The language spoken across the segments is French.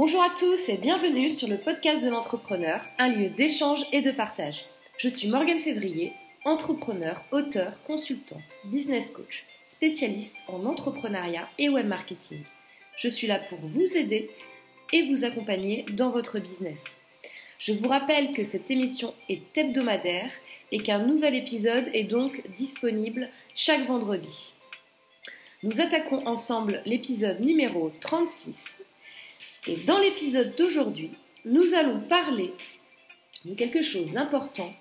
Bonjour à tous et bienvenue sur le podcast de l'entrepreneur, un lieu d'échange et de partage. Je suis Morgane Février, entrepreneur, auteur, consultante, business coach, spécialiste en entrepreneuriat et web marketing. Je suis là pour vous aider et vous accompagner dans votre business. Je vous rappelle que cette émission est hebdomadaire et qu'un nouvel épisode est donc disponible chaque vendredi. Nous attaquons ensemble l'épisode numéro 36 et dans l'épisode d'aujourd'hui, nous allons parler de quelque chose d'important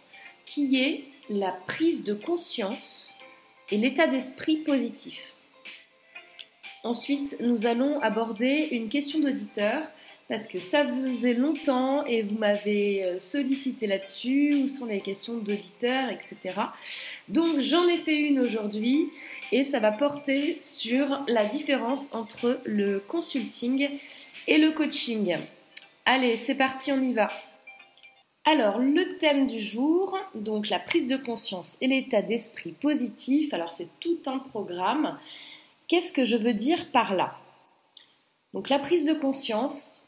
qui est la prise de conscience et l'état d'esprit positif. Ensuite, nous allons aborder une question d'auditeur parce que ça faisait longtemps et vous m'avez euh, sollicité là-dessus, où sont les questions d'auditeurs, etc. Donc j'en ai fait une aujourd'hui et ça va porter sur la différence entre le consulting et le coaching. Allez, c'est parti, on y va. Alors, le thème du jour, donc la prise de conscience et l'état d'esprit positif. Alors, c'est tout un programme. Qu'est-ce que je veux dire par là? Donc, la prise de conscience,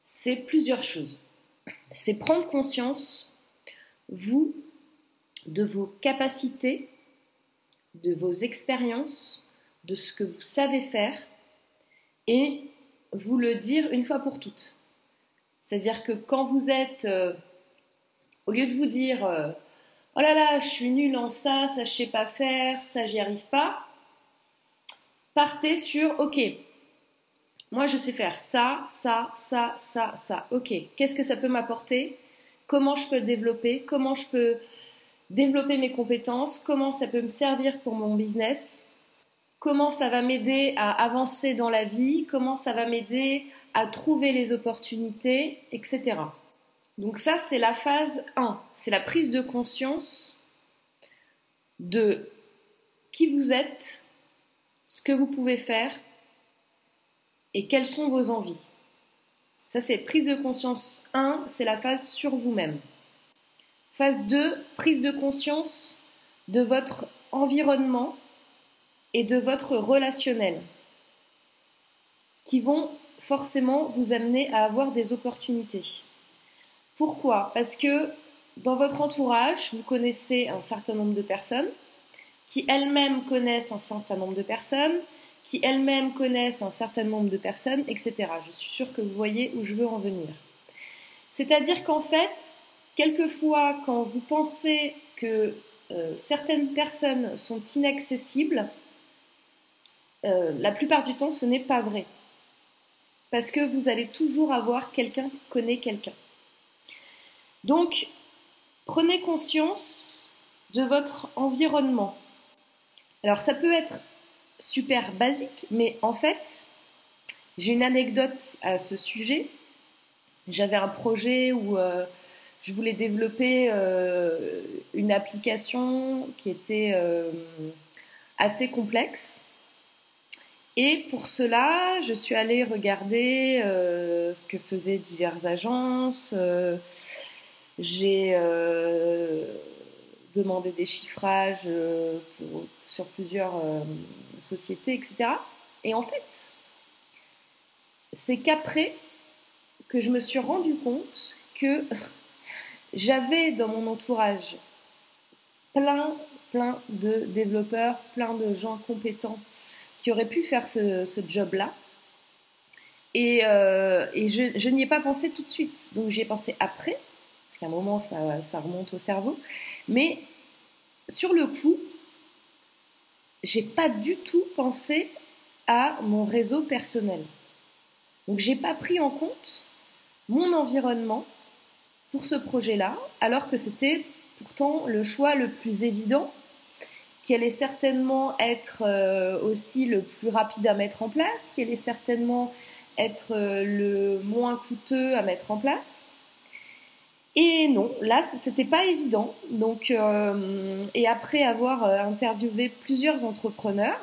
c'est plusieurs choses. C'est prendre conscience, vous, de vos capacités, de vos expériences, de ce que vous savez faire et vous le dire une fois pour toutes. C'est-à-dire que quand vous êtes, euh, au lieu de vous dire euh, oh là là, je suis nul en ça, ça je sais pas faire, ça j'y arrive pas, partez sur ok, moi je sais faire ça, ça, ça, ça, ça. Ok, qu'est-ce que ça peut m'apporter? Comment je peux le développer? Comment je peux développer mes compétences? Comment ça peut me servir pour mon business? Comment ça va m'aider à avancer dans la vie, comment ça va m'aider à trouver les opportunités, etc. Donc ça, c'est la phase 1, c'est la prise de conscience de qui vous êtes, ce que vous pouvez faire et quelles sont vos envies. Ça, c'est prise de conscience 1, c'est la phase sur vous-même. Phase 2, prise de conscience de votre environnement et de votre relationnel qui vont forcément vous amener à avoir des opportunités. Pourquoi? Parce que dans votre entourage, vous connaissez un certain nombre de personnes qui elles-mêmes connaissent un certain nombre de personnes, qui elles-mêmes connaissent un certain nombre de personnes, etc. Je suis sûre que vous voyez où je veux en venir. C'est-à-dire qu'en fait, quelquefois, quand vous pensez que euh, certaines personnes sont inaccessibles, euh, la plupart du temps, ce n'est pas vrai. Parce que vous allez toujours avoir quelqu'un qui connaît quelqu'un. Donc, prenez conscience de votre environnement. Alors, ça peut être super basique, mais en fait, j'ai une anecdote à ce sujet. J'avais un projet où euh, je voulais développer euh, une application qui était assez complexe et pour cela, je suis allée regarder euh, ce que faisaient diverses agences. Euh, j'ai euh, demandé des chiffrages sur plusieurs sociétés, etc. Et en fait, c'est qu'après que je me suis rendu compte que j'avais dans mon entourage plein, plein de développeurs, plein de gens compétents qui aurait pu faire ce, job-là. Et, euh, je, n'y ai pas pensé tout de suite. Donc j'y ai pensé après, parce qu'à un moment ça, remonte au cerveau. Mais sur le coup, j'ai pas du tout pensé à mon réseau personnel. Donc j'ai pas pris en compte mon environnement pour ce projet-là, alors que c'était pourtant le choix le plus évident qui allait certainement être euh, aussi le plus rapide à mettre en place, qui allait certainement être euh, le moins coûteux à mettre en place. Et non, là, c'était pas évident. Donc, euh, et après avoir interviewé plusieurs entrepreneurs,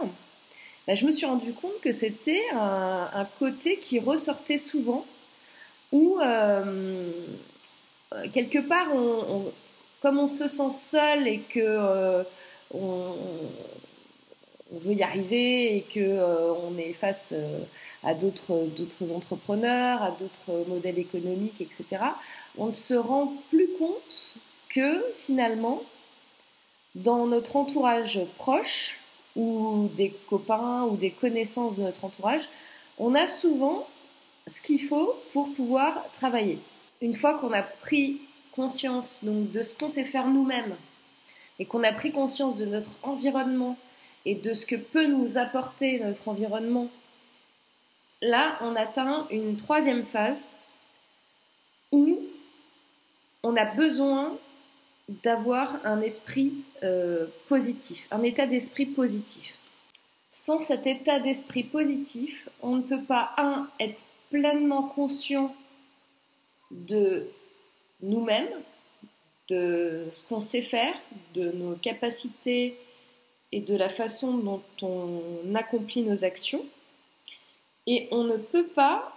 bah, je me suis rendu compte que c'était un, côté qui ressortait souvent, où quelque part, comme on se sent seul et que on, veut y arriver et que euh, on est face euh, à d'autres, d'autres entrepreneurs, à d'autres modèles économiques, etc., on ne se rend plus compte que finalement, dans notre entourage proche, ou des copains ou des connaissances de notre entourage, on a souvent ce qu'il faut pour pouvoir travailler. Une fois qu'on a pris conscience donc, de ce qu'on sait faire nous-mêmes et qu'on a pris conscience de notre environnement et de ce que peut nous apporter notre environnement, là, on atteint une troisième phase où on a besoin d'avoir un esprit euh, positif, un état d'esprit positif. Sans cet état d'esprit positif, on ne peut pas, un, être pleinement conscient de nous-mêmes, de ce qu'on sait faire, de nos capacités et de la façon dont on accomplit nos actions. Et on ne peut pas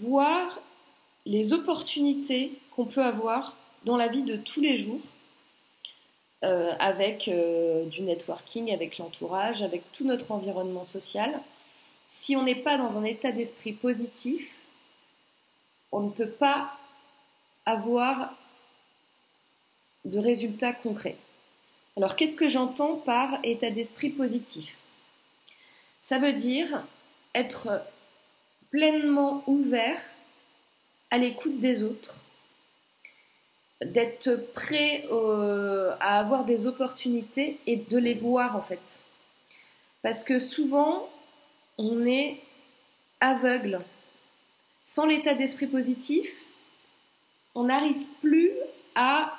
voir les opportunités qu'on peut avoir dans la vie de tous les jours, euh, avec euh, du networking, avec l'entourage, avec tout notre environnement social. Si on n'est pas dans un état d'esprit positif, on ne peut pas avoir de résultats concrets. Alors qu'est-ce que j'entends par état d'esprit positif? Ça veut dire être pleinement ouvert à l'écoute des autres, d'être prêt euh, à avoir des opportunités et de les voir en fait. Parce que souvent, on est aveugle. Sans l'état d'esprit positif, on n'arrive plus à,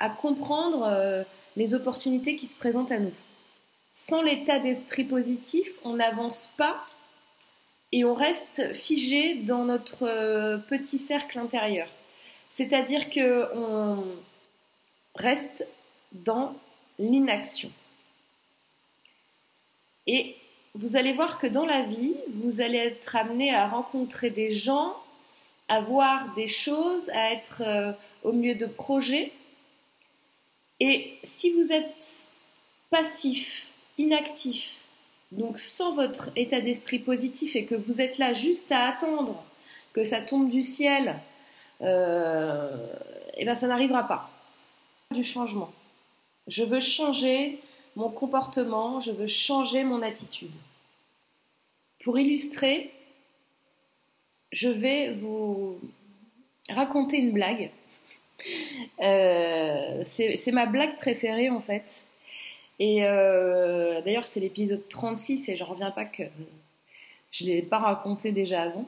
à comprendre euh, les opportunités qui se présentent à nous. Sans l'état d'esprit positif, on n'avance pas et on reste figé dans notre petit cercle intérieur. C'est-à-dire qu'on reste dans l'inaction. Et vous allez voir que dans la vie, vous allez être amené à rencontrer des gens, à voir des choses, à être euh, au milieu de projets. Et si vous êtes passif, inactif, donc sans votre état d'esprit positif et que vous êtes là juste à attendre que ça tombe du ciel et euh, eh ben ça n'arrivera pas. Du changement. Je veux changer mon comportement, je veux changer mon attitude. Pour illustrer, je vais vous raconter une blague. Euh, c'est ma blague préférée en fait. Et euh, d'ailleurs, c'est l'épisode 36 et je reviens pas que je ne l'ai pas raconté déjà avant.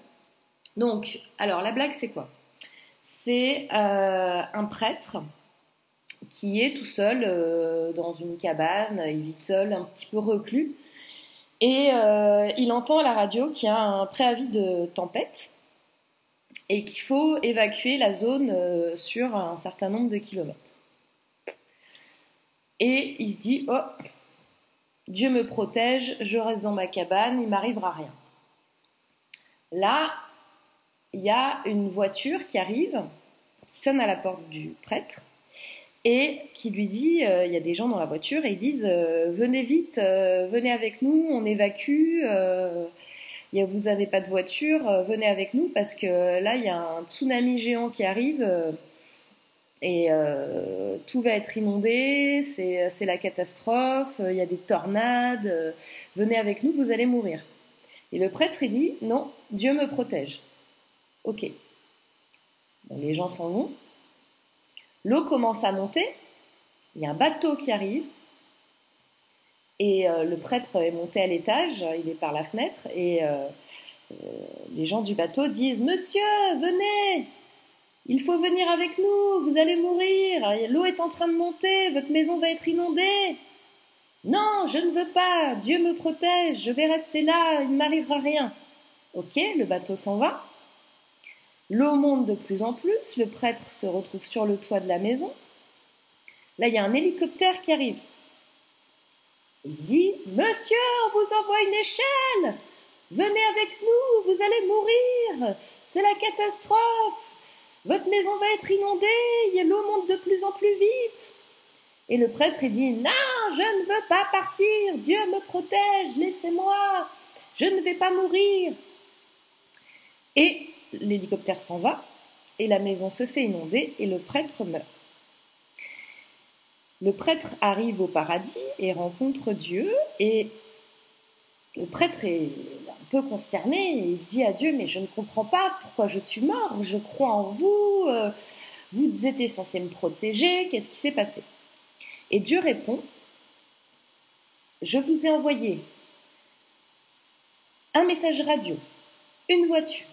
Donc, alors la blague, c'est quoi? C'est euh, un prêtre qui est tout seul dans une cabane, il vit seul, un petit peu reclus, et il entend à la radio qu'il y a un préavis de tempête et qu'il faut évacuer la zone sur un certain nombre de kilomètres. Et il se dit, oh, Dieu me protège, je reste dans ma cabane, il m'arrivera rien. Là, il y a une voiture qui arrive, qui sonne à la porte du prêtre et qui lui dit, euh, il y a des gens dans la voiture et ils disent euh, venez vite, euh, venez avec nous, on évacue. Vous n'avez pas de voiture, venez avec nous parce que là il y a un tsunami géant qui arrive et tout va être inondé, c'est la catastrophe, il y a des tornades, venez avec nous, vous allez mourir. Et le prêtre dit non, Dieu me protège. Ok. les gens s'en vont. L'eau commence à monter. Il y a un bateau qui arrive. Et euh, le prêtre est monté à l'étage, il est par la fenêtre, et euh, euh, les gens du bateau disent Monsieur, venez Il faut venir avec nous, vous allez mourir, l'eau est en train de monter, votre maison va être inondée. Non, je ne veux pas, Dieu me protège, je vais rester là, il ne m'arrivera rien. Ok, le bateau s'en va. L'eau monte de plus en plus, le prêtre se retrouve sur le toit de la maison. Là, il y a un hélicoptère qui arrive. Il dit Monsieur, on vous envoie une échelle. Venez avec nous, vous allez mourir. C'est la catastrophe. Votre maison va être inondée, l'eau monte de plus en plus vite. Et le prêtre dit Non, je ne veux pas partir, Dieu me protège, laissez-moi, je ne vais pas mourir. Et l'hélicoptère s'en va, et la maison se fait inonder, et le prêtre meurt. Le prêtre arrive au paradis et rencontre Dieu, et le prêtre est un peu consterné, et il dit à Dieu, mais je ne comprends pas pourquoi je suis mort, je crois en vous, euh, vous étiez censé me protéger, qu'est-ce qui s'est passé? Et Dieu répond, je vous ai envoyé un message radio, une voiture,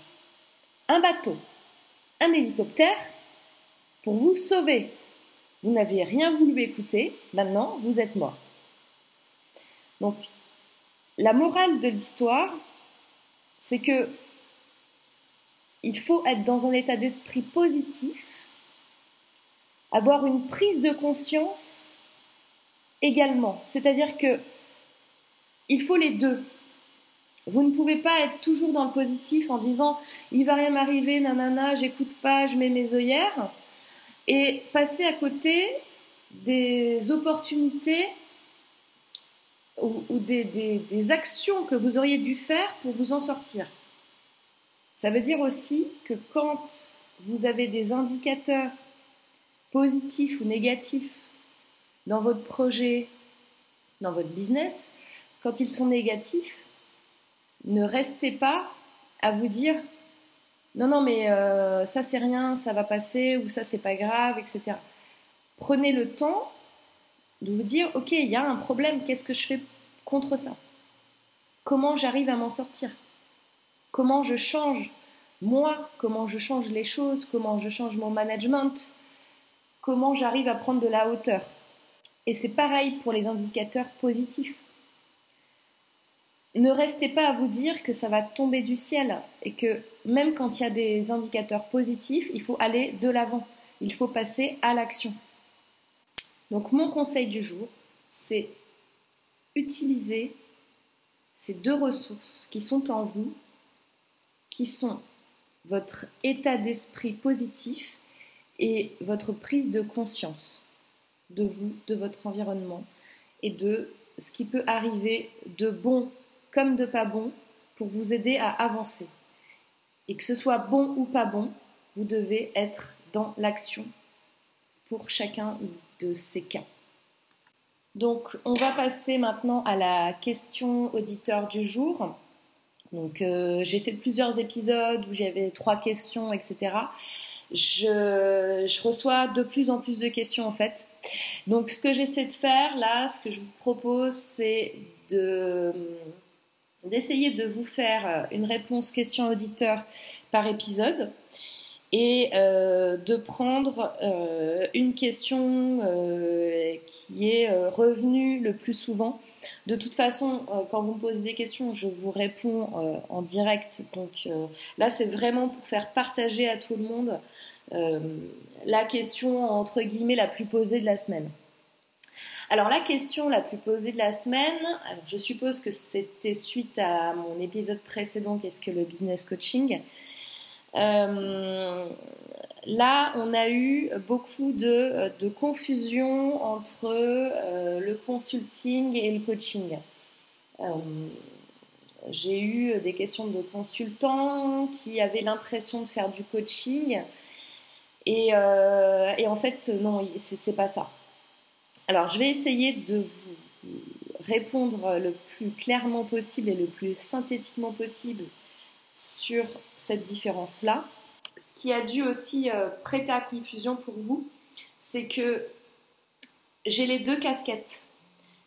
un bateau, un hélicoptère pour vous sauver. Vous n'avez rien voulu écouter, maintenant vous êtes mort. Donc, la morale de l'histoire, c'est que il faut être dans un état d'esprit positif, avoir une prise de conscience également. C'est-à-dire que il faut les deux. Vous ne pouvez pas être toujours dans le positif en disant il va rien m'arriver, nanana, j'écoute pas, je mets mes œillères, et passer à côté des opportunités ou, des, des, actions que vous auriez dû faire pour vous en sortir. Ça veut dire aussi que quand vous avez des indicateurs positifs ou négatifs dans votre projet, dans votre business, quand ils sont négatifs, ne restez pas à vous dire non, non, mais euh, ça c'est rien, ça va passer, ou ça c'est pas grave, etc. Prenez le temps de vous dire ok, il y a un problème, qu'est-ce que je fais contre ça? Comment j'arrive à m'en sortir? Comment je change moi? Comment je change les choses? Comment je change mon management? Comment j'arrive à prendre de la hauteur? Et c'est pareil pour les indicateurs positifs ne restez pas à vous dire que ça va tomber du ciel et que même quand il y a des indicateurs positifs, il faut aller de l'avant, il faut passer à l'action. Donc mon conseil du jour, c'est utiliser ces deux ressources qui sont en vous, qui sont votre état d'esprit positif et votre prise de conscience de vous, de votre environnement et de ce qui peut arriver de bon comme de pas bon pour vous aider à avancer. Et que ce soit bon ou pas bon, vous devez être dans l'action pour chacun de ces cas. Donc, on va passer maintenant à la question auditeur du jour. Donc, euh, j'ai fait plusieurs épisodes où j'avais trois questions, etc. Je, je, reçois de plus en plus de questions en fait. Donc, ce que j'essaie de faire là, ce que je vous propose, c'est de d'essayer de vous faire euh, une réponse question auditeur par épisode et euh, de prendre euh, une question qui est revenue le plus souvent. De toute façon, quand vous me posez des questions, je vous réponds en direct. Donc là, c'est vraiment pour faire partager à tout le monde la question entre guillemets la plus posée de la semaine. Alors la question la plus posée de la semaine, je suppose que c'était suite à mon épisode précédent, qu'est-ce que le business coaching? Euh, Là, on a eu beaucoup de, confusion entre euh, le consulting et le coaching. Euh, j'ai eu des questions de consultants qui avaient l'impression de faire du coaching. Et, et en fait, non, c'est pas ça. Alors, je vais essayer de vous répondre le plus clairement possible et le plus synthétiquement possible sur cette différence-là. Ce qui a dû aussi euh, prêter à confusion pour vous, c'est que j'ai les deux casquettes.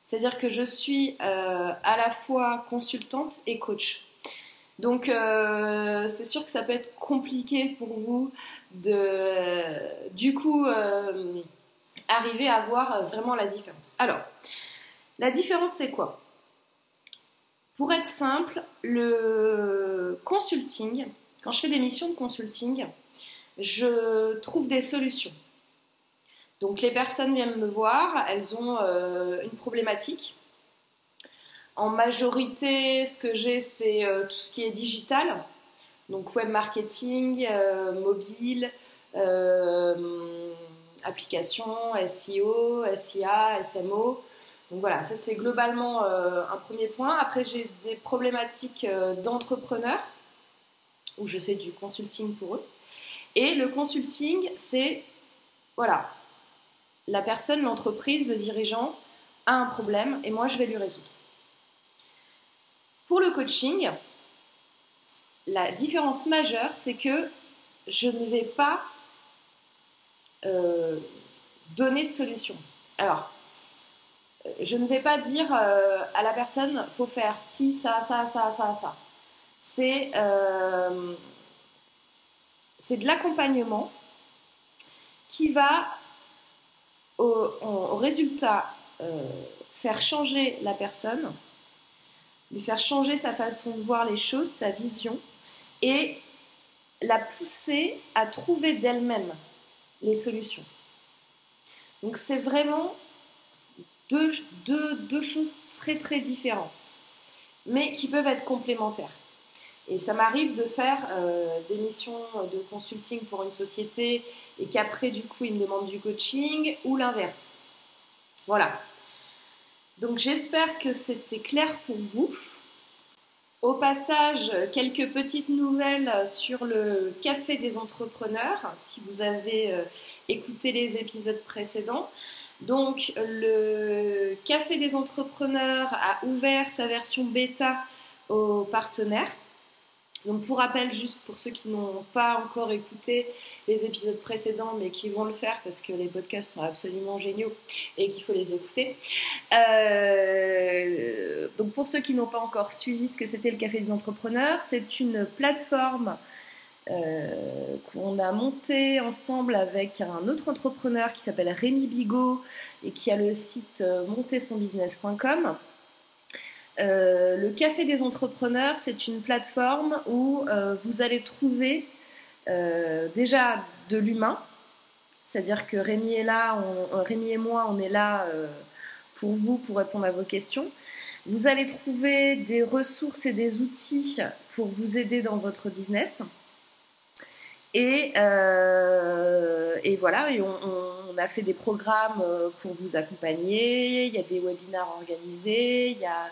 C'est-à-dire que je suis euh, à la fois consultante et coach. Donc euh, c'est sûr que ça peut être compliqué pour vous de du coup arriver à voir euh, vraiment la différence. Alors, la différence c'est quoi? Pour être simple, le consulting, quand je fais des missions de consulting, je trouve des solutions. Donc les personnes viennent me voir, elles ont euh, une problématique. En majorité, ce que j'ai, c'est euh, tout ce qui est digital, donc web marketing, mobile, application, SEO, SIA, SMO. Donc voilà, ça c'est globalement un premier point. Après, j'ai des problématiques d'entrepreneurs où je fais du consulting pour eux. Et le consulting, c'est, voilà, la personne, l'entreprise, le dirigeant a un problème et moi je vais lui résoudre. Pour le coaching, la différence majeure, c'est que je ne vais pas euh, donner de solution. Alors, je ne vais pas dire euh, à la personne, faut faire ci, ça, ça, ça, ça, ça. C'est euh, c'est de l'accompagnement qui va au, résultat faire changer la personne lui faire changer sa façon de voir les choses, sa vision, et la pousser à trouver d'elle-même les solutions. Donc c'est vraiment deux, choses très très différentes, mais qui peuvent être complémentaires. Et ça m'arrive de faire euh, des missions de consulting pour une société et qu'après du coup ils me demandent du coaching ou l'inverse. Voilà. Donc j'espère que c'était clair pour vous. Au passage, quelques petites nouvelles sur le Café des entrepreneurs, si vous avez euh, écouté les épisodes précédents. Donc le Café des entrepreneurs a ouvert sa version bêta aux partenaires. Donc pour rappel, juste pour ceux qui n'ont pas encore écouté les épisodes précédents, mais qui vont le faire parce que les podcasts sont absolument géniaux et qu'il faut les écouter. Euh, donc pour ceux qui n'ont pas encore suivi ce que c'était le Café des entrepreneurs, c'est une plateforme euh, qu'on a montée ensemble avec un autre entrepreneur qui s'appelle Rémi Bigot et qui a le site euh, montersonbusiness.com. Euh, le Café des entrepreneurs, c'est une plateforme où euh, vous allez trouver euh, déjà de l'humain, c'est-à-dire que Rémi est là, Rémi et moi, on est là pour vous, pour répondre à vos questions. Vous allez trouver des ressources et des outils pour vous aider dans votre business. Et, voilà, on, on, a fait des programmes pour vous accompagner, il y a des webinaires organisés, il y a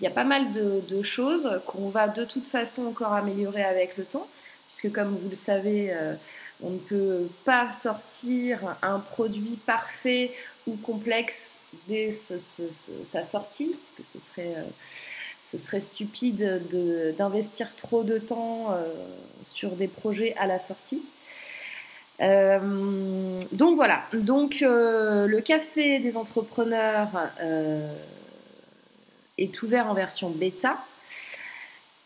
il y a pas mal de, choses qu'on va de toute façon encore améliorer avec le temps, puisque comme vous le savez, euh, on ne peut pas sortir un produit parfait ou complexe dès sa sortie, parce que ce serait, euh, ce serait stupide d'investir trop de temps euh, sur des projets à la sortie. donc voilà, donc le café des entrepreneurs est ouvert en version bêta.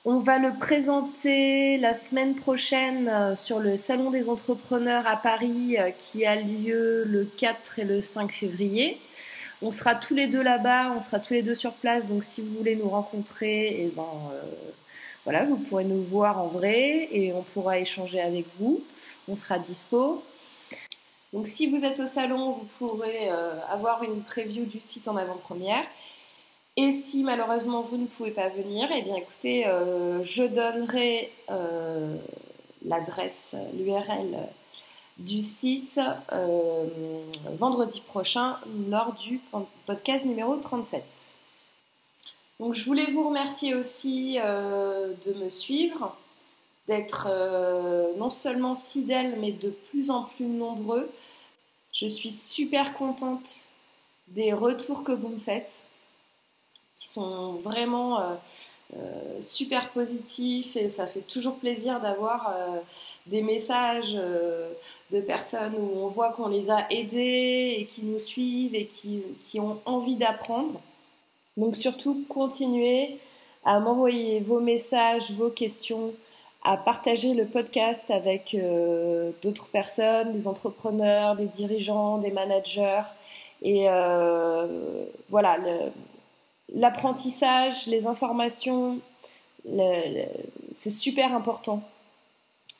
On va le présenter la semaine prochaine euh, sur le Salon des entrepreneurs à Paris euh, qui a lieu le 4 et le 5 février. On sera tous les deux là-bas, on sera tous les deux sur place, donc si vous voulez nous rencontrer, eh ben, euh, voilà, vous pourrez nous voir en vrai et on pourra échanger avec vous. On sera dispo. Donc si vous êtes au salon, vous pourrez avoir une preview du site en avant-première. Et si malheureusement vous ne pouvez pas venir, eh bien écoutez, euh, je donnerai euh, l'adresse, l'URL du site euh, vendredi prochain lors du podcast numéro 37. Donc je voulais vous remercier aussi de me suivre, d'être non seulement fidèle mais de plus en plus nombreux. Je suis super contente des retours que vous me faites qui sont vraiment euh, euh, super positifs et ça fait toujours plaisir d'avoir euh, des messages de personnes où on voit qu'on les a aidés et qui nous suivent et qui, qui ont envie d'apprendre. Donc surtout, continuez à m'envoyer vos messages, vos questions, à partager le podcast avec d'autres personnes, des entrepreneurs, des dirigeants, des managers. Et voilà, l'apprentissage, les informations, c'est super important.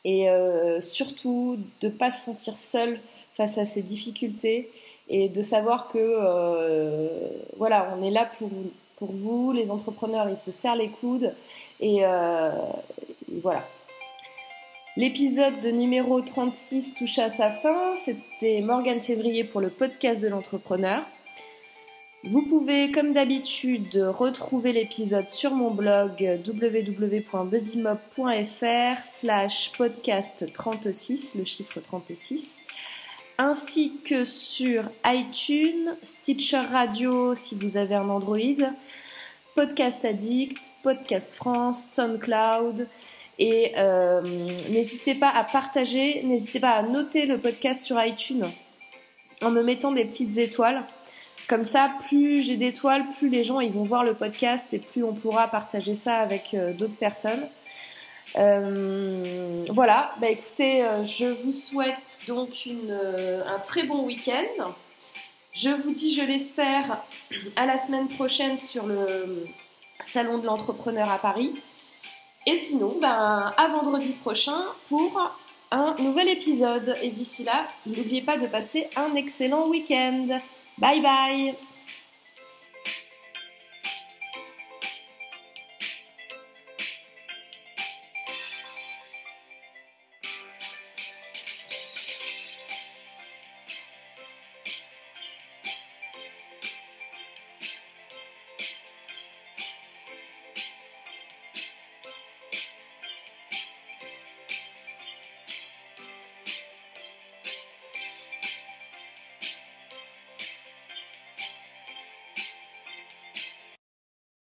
Et euh, surtout de ne pas se sentir seul face à ces difficultés et de savoir que euh, voilà, on est là pour, vous, les entrepreneurs, ils se serrent les coudes et, euh, voilà. L'épisode de numéro 36 touche à sa fin. C'était Morgane Février pour le podcast de l'entrepreneur. Vous pouvez, comme d'habitude, retrouver l'épisode sur mon blog www.buzzimob.fr slash podcast 36, le chiffre 36, ainsi que sur iTunes, Stitcher Radio si vous avez un Android, Podcast Addict, Podcast France, SoundCloud. Et euh, n'hésitez pas à partager, n'hésitez pas à noter le podcast sur iTunes en me mettant des petites étoiles. Comme ça, plus j'ai d'étoiles, plus les gens ils vont voir le podcast et plus on pourra partager ça avec euh, d'autres personnes. Euh, voilà, bah écoutez, euh, je vous souhaite donc un très bon week-end. Je vous dis, je l'espère, à la semaine prochaine sur le salon de l'entrepreneur à Paris. Et sinon, ben, à vendredi prochain pour un nouvel épisode. Et d'ici là, n'oubliez pas de passer un excellent week-end. Bye bye